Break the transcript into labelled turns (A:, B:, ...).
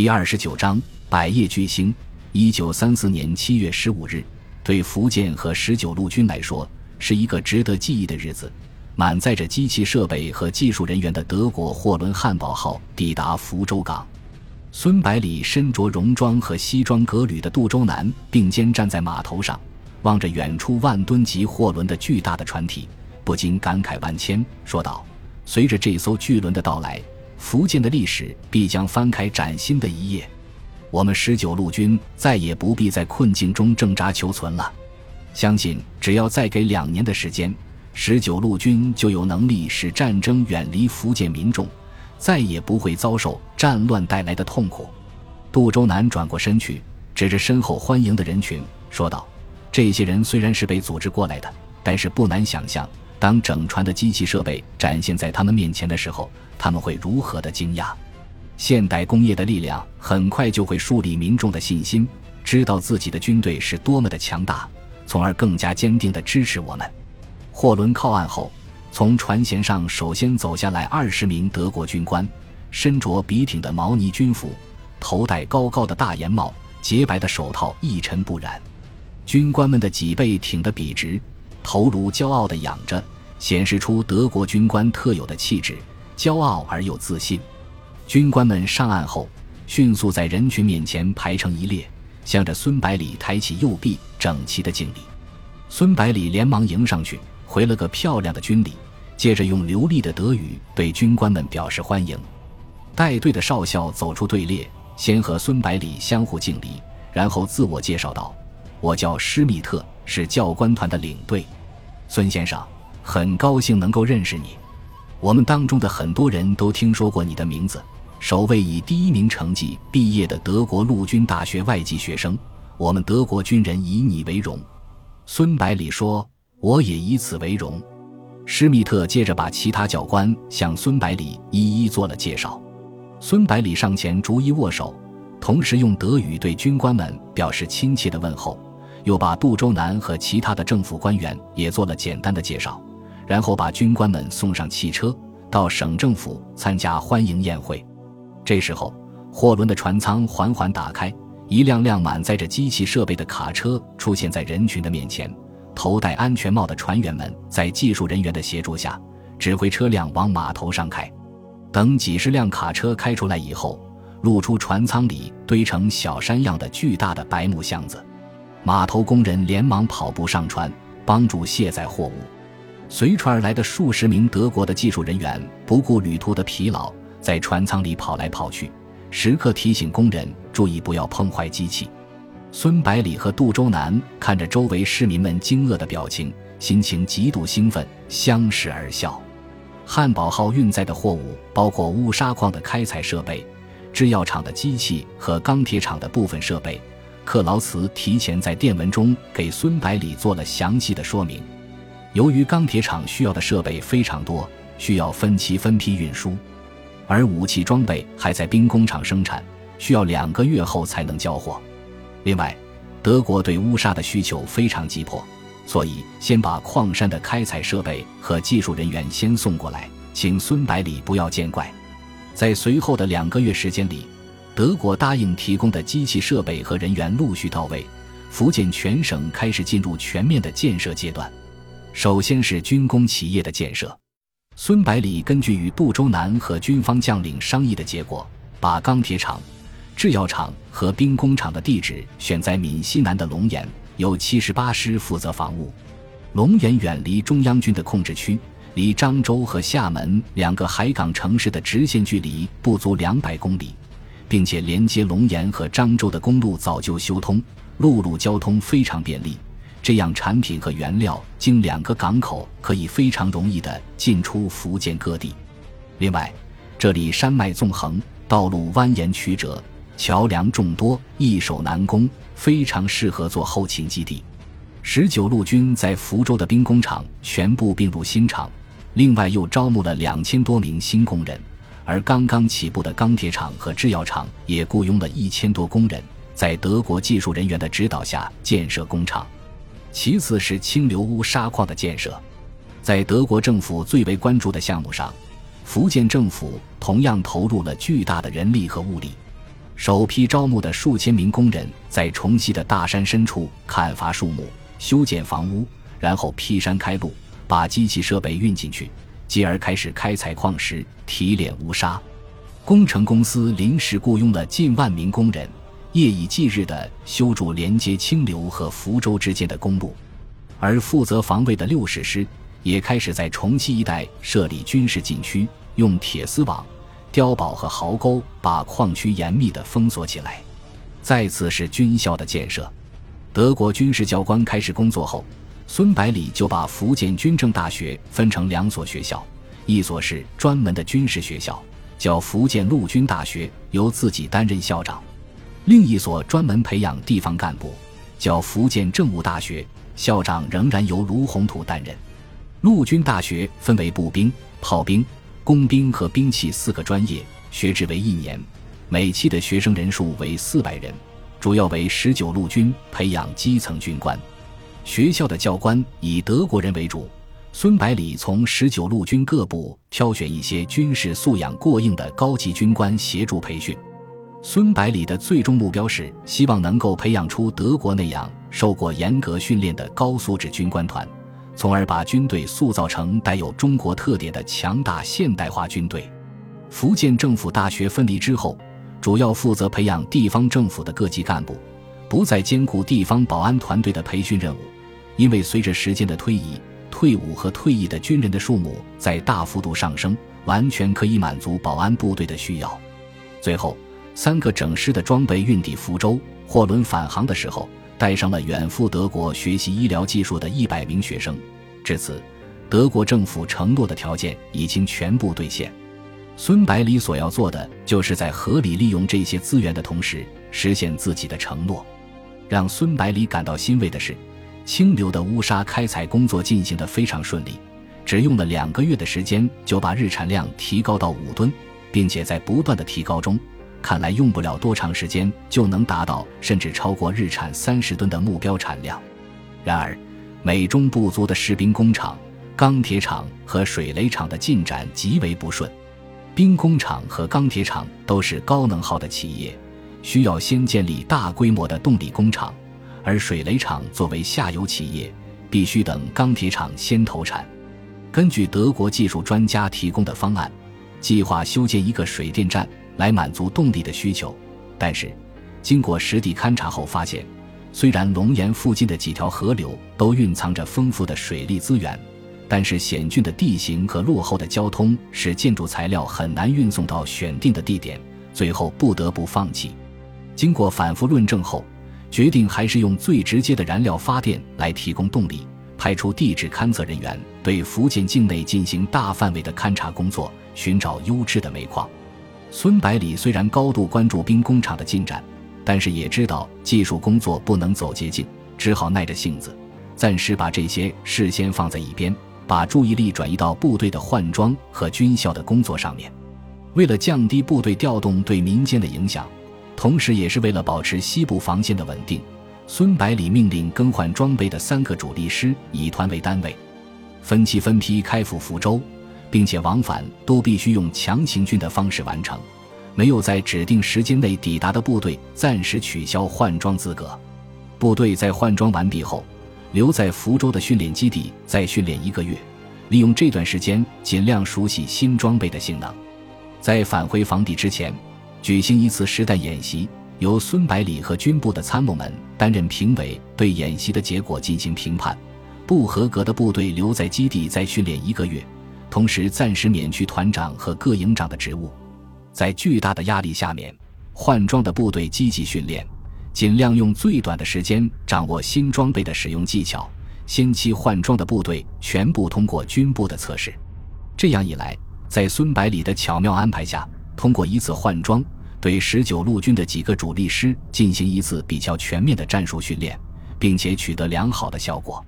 A: 第二十九章百业巨星。一九三四年七月十五日，对福建和十九路军来说是一个值得记忆的日子。满载着机器设备和技术人员的德国货轮“汉堡号”抵达福州港。孙百里身着戎装和西装革履的杜周南并肩站在码头上，望着远处万吨级货轮的巨大的船体，不禁感慨万千，说道：“随着这艘巨轮的到来。”福建的历史必将翻开崭新的一页，我们十九路军再也不必在困境中挣扎求存了。相信只要再给两年的时间，十九路军就有能力使战争远离福建民众，再也不会遭受战乱带来的痛苦。杜周南转过身去，指着身后欢迎的人群，说道：“这些人虽然是被组织过来的，但是不难想象。”当整船的机器设备展现在他们面前的时候，他们会如何的惊讶？现代工业的力量很快就会树立民众的信心，知道自己的军队是多么的强大，从而更加坚定地支持我们。货轮靠岸后，从船舷上首先走下来二十名德国军官，身着笔挺的毛呢军服，头戴高高的大檐帽，洁白的手套一尘不染。军官们的脊背挺得笔直。头颅骄傲地仰着，显示出德国军官特有的气质，骄傲而又自信。军官们上岸后，迅速在人群面前排成一列，向着孙百里抬起右臂，整齐的敬礼。孙百里连忙迎上去，回了个漂亮的军礼，接着用流利的德语对军官们表示欢迎。带队的少校走出队列，先和孙百里相互敬礼，然后自我介绍道：“我叫施密特。”是教官团的领队，孙先生，很高兴能够认识你。我们当中的很多人都听说过你的名字，首位以第一名成绩毕业的德国陆军大学外籍学生，我们德国军人以你为荣。孙百里说：“我也以此为荣。”施密特接着把其他教官向孙百里一一做了介绍。孙百里上前逐一握手，同时用德语对军官们表示亲切的问候。又把杜周南和其他的政府官员也做了简单的介绍，然后把军官们送上汽车，到省政府参加欢迎宴会。这时候，货轮的船舱缓缓打开，一辆辆满载着机器设备的卡车出现在人群的面前。头戴安全帽的船员们在技术人员的协助下，指挥车辆往码头上开。等几十辆卡车开出来以后，露出船舱里堆成小山样的巨大的白木箱子。码头工人连忙跑步上船，帮助卸载货物。随船而来的数十名德国的技术人员不顾旅途的疲劳，在船舱里跑来跑去，时刻提醒工人注意不要碰坏机器。孙百里和杜周南看着周围市民们惊愕的表情，心情极度兴奋，相视而笑。汉堡号运载的货物包括乌沙矿的开采设备、制药厂的机器和钢铁厂的部分设备。克劳茨提前在电文中给孙百里做了详细的说明。由于钢铁厂需要的设备非常多，需要分期分批运输，而武器装备还在兵工厂生产，需要两个月后才能交货。另外，德国对乌沙的需求非常急迫，所以先把矿山的开采设备和技术人员先送过来，请孙百里不要见怪。在随后的两个月时间里。德国答应提供的机器设备和人员陆续到位，福建全省开始进入全面的建设阶段。首先是军工企业的建设。孙百里根据与杜周南和军方将领商议的结果，把钢铁厂、制药厂和兵工厂的地址选在闽西南的龙岩，由七十八师负责防务。龙岩远离中央军的控制区，离漳州和厦门两个海港城市的直线距离不足两百公里。并且连接龙岩和漳州的公路早就修通，陆路交通非常便利。这样产品和原料经两个港口可以非常容易地进出福建各地。另外，这里山脉纵横，道路蜿蜒曲折，桥梁众多，易守难攻，非常适合做后勤基地。十九路军在福州的兵工厂全部并入新厂，另外又招募了两千多名新工人。而刚刚起步的钢铁厂和制药厂也雇佣了一千多工人，在德国技术人员的指导下建设工厂。其次是清流乌沙矿的建设，在德国政府最为关注的项目上，福建政府同样投入了巨大的人力和物力。首批招募的数千名工人在崇溪的大山深处砍伐树木、修建房屋，然后劈山开路，把机器设备运进去，继而开始开采矿石、提炼乌砂。工程公司临时雇佣了近万名工人，夜以继日地修筑连接清流和福州之间的公路，而负责防卫的六十师也开始在重庆一带设立军事禁区，用铁丝网。碉堡和壕沟把矿区严密地封锁起来。再次是军校的建设。德国军事教官开始工作后，孙百里就把福建军政大学分成两所学校：一所是专门的军事学校，叫福建陆军大学，由自己担任校长；另一所专门培养地方干部，叫福建政务大学，校长仍然由卢洪图担任。陆军大学分为步兵、炮兵。工兵和兵器四个专业，学制为一年，每期的学生人数为四百人，主要为十九路军培养基层军官。学校的教官以德国人为主。孙百里从十九路军各部挑选一些军事素养过硬的高级军官协助培训。孙百里的最终目标是希望能够培养出德国那样受过严格训练的高素质军官团。从而把军队塑造成带有中国特点的强大现代化军队。福建政府大学分离之后，主要负责培养地方政府的各级干部，不再兼顾地方保安团队的培训任务。因为随着时间的推移，退伍和退役的军人的数目在大幅度上升，完全可以满足保安部队的需要。最后，三个整师的装备运抵福州，货轮返航的时候。带上了远赴德国学习医疗技术的一百名学生。至此，德国政府承诺的条件已经全部兑现。孙百里所要做的，就是在合理利用这些资源的同时，实现自己的承诺。让孙百里感到欣慰的是，清流的乌沙开采工作进行得非常顺利，只用了两个月的时间，就把日产量提高到五吨，并且在不断的提高中。看来用不了多长时间就能达到甚至超过日产三十吨的目标产量。然而，美中不足的士兵工厂、钢铁厂和水雷厂的进展极为不顺。兵工厂和钢铁厂都是高能耗的企业，需要先建立大规模的动力工厂；而水雷厂作为下游企业，必须等钢铁厂先投产。根据德国技术专家提供的方案，计划修建一个水电站。来满足动力的需求，但是经过实地勘察后发现，虽然龙岩附近的几条河流都蕴藏着丰富的水利资源，但是险峻的地形和落后的交通使建筑材料很难运送到选定的地点，最后不得不放弃。经过反复论证后，决定还是用最直接的燃料发电来提供动力，派出地质勘测人员对福建境内进行大范围的勘察工作，寻找优质的煤矿。孙百里虽然高度关注兵工厂的进展，但是也知道技术工作不能走捷径，只好耐着性子，暂时把这些事先放在一边，把注意力转移到部队的换装和军校的工作上面。为了降低部队调动对民间的影响，同时也是为了保持西部防线的稳定，孙百里命令更换装备的三个主力师以团为单位，分期分批开赴福州。并且往返都必须用强行军的方式完成，没有在指定时间内抵达的部队暂时取消换装资格。部队在换装完毕后，留在福州的训练基地再训练一个月，利用这段时间尽量熟悉新装备的性能。在返回防地之前，举行一次实弹演习，由孙百里和军部的参谋们担任评委，对演习的结果进行评判。不合格的部队留在基地再训练一个月。同时，暂时免去团长和各营长的职务。在巨大的压力下面，换装的部队积极训练，尽量用最短的时间掌握新装备的使用技巧。先期换装的部队全部通过军部的测试。这样一来，在孙百里的巧妙安排下，通过一次换装，对十九路军的几个主力师进行一次比较全面的战术训练，并且取得良好的效果。